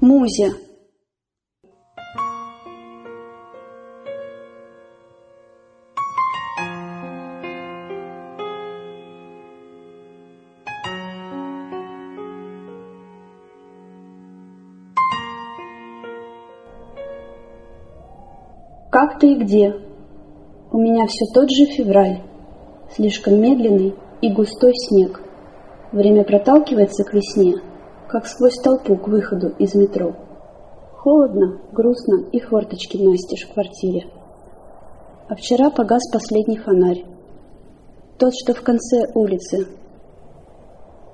Музе. Как ты и где? У меня все тот же февраль, слишком медленный и густой снег. Время проталкивается к весне, как сквозь толпу к выходу из метро. Холодно, грустно и хворточки настежь в квартире. А вчера погас последний фонарь. Тот, что в конце улицы.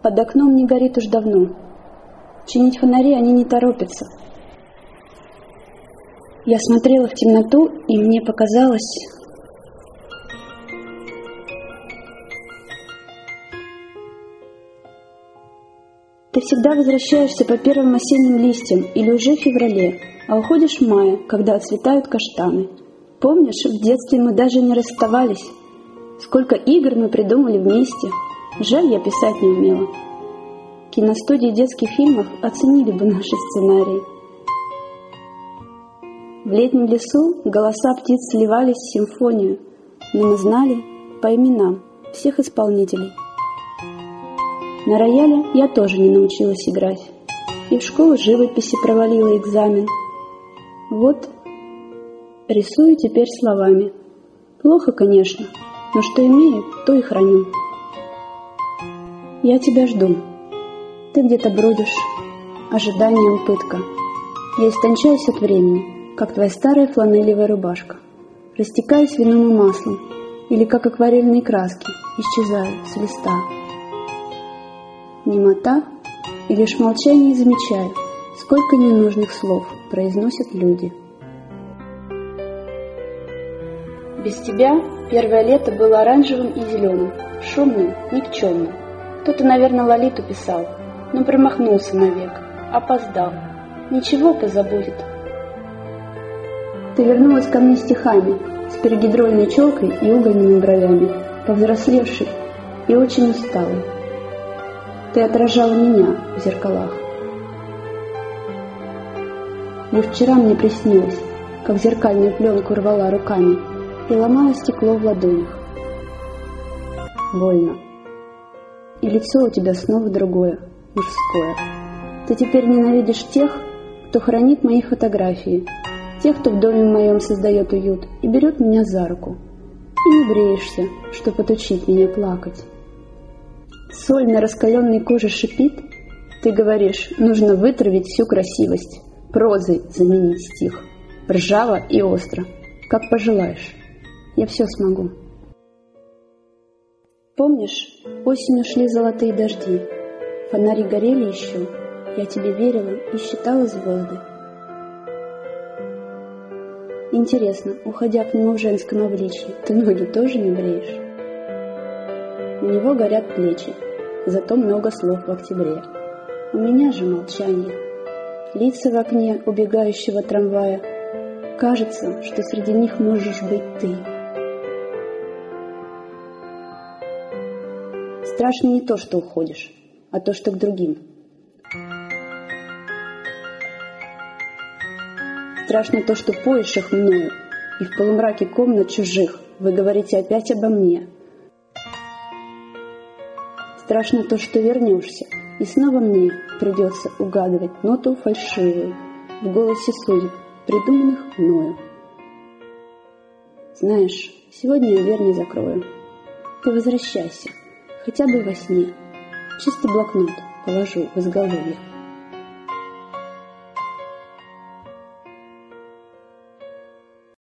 Под окном не горит уж давно. Чинить фонари они не торопятся. Я смотрела в темноту, и мне показалось, Ты всегда возвращаешься по первым осенним листьям или уже в феврале, а уходишь в мае, когда отцветают каштаны. Помнишь, в детстве мы даже не расставались? Сколько игр мы придумали вместе. Жаль, я писать не умела. Киностудии детских фильмов оценили бы наши сценарии. В летнем лесу голоса птиц сливались в симфонию, но мы знали по именам всех исполнителей – на рояле я тоже не научилась играть. И в школу живописи провалила экзамен. Вот, рисую теперь словами. Плохо, конечно, но что имею, то и храню. Я тебя жду. Ты где-то бродишь, ожиданием пытка. Я истончаюсь от времени, как твоя старая фланелевая рубашка. Растекаюсь вином и маслом, или как акварельные краски, исчезаю с листа немота, и лишь молчание замечаю, сколько ненужных слов произносят люди. Без тебя первое лето было оранжевым и зеленым, шумным, никчемным. Кто-то, наверное, Лолиту писал, но промахнулся навек, опоздал. Ничего позабудет. Ты вернулась ко мне стихами, с перегидрольной челкой и угольными бровями, повзрослевшей и очень усталой. Ты отражала меня в зеркалах. Лишь вчера мне приснилось, как зеркальную пленку рвала руками и ломала стекло в ладонях. Больно. И лицо у тебя снова другое, мужское. Ты теперь ненавидишь тех, кто хранит мои фотографии, тех, кто в доме моем создает уют и берет меня за руку. И не бреешься, чтобы отучить меня плакать. Соль на раскаленной коже шипит. Ты говоришь, нужно вытравить всю красивость, прозой заменить стих. Ржаво и остро, как пожелаешь. Я все смогу. Помнишь, осенью шли золотые дожди, Фонари горели еще, я тебе верила и считала звезды. Интересно, уходя к нему в женском обличье, ты ноги тоже не бреешь? У него горят плечи, зато много слов в октябре. У меня же молчание. Лица в окне убегающего трамвая. Кажется, что среди них можешь быть ты. Страшно не то, что уходишь, а то, что к другим. Страшно то, что поешь их мною, и в полумраке комнат чужих вы говорите опять обо мне — Страшно то, что вернешься, и снова мне придется угадывать ноту фальшивую в голосе судеб, придуманных мною. Знаешь, сегодня я дверь не закрою. Ты возвращайся, хотя бы во сне. Чистый блокнот положу в изголовье.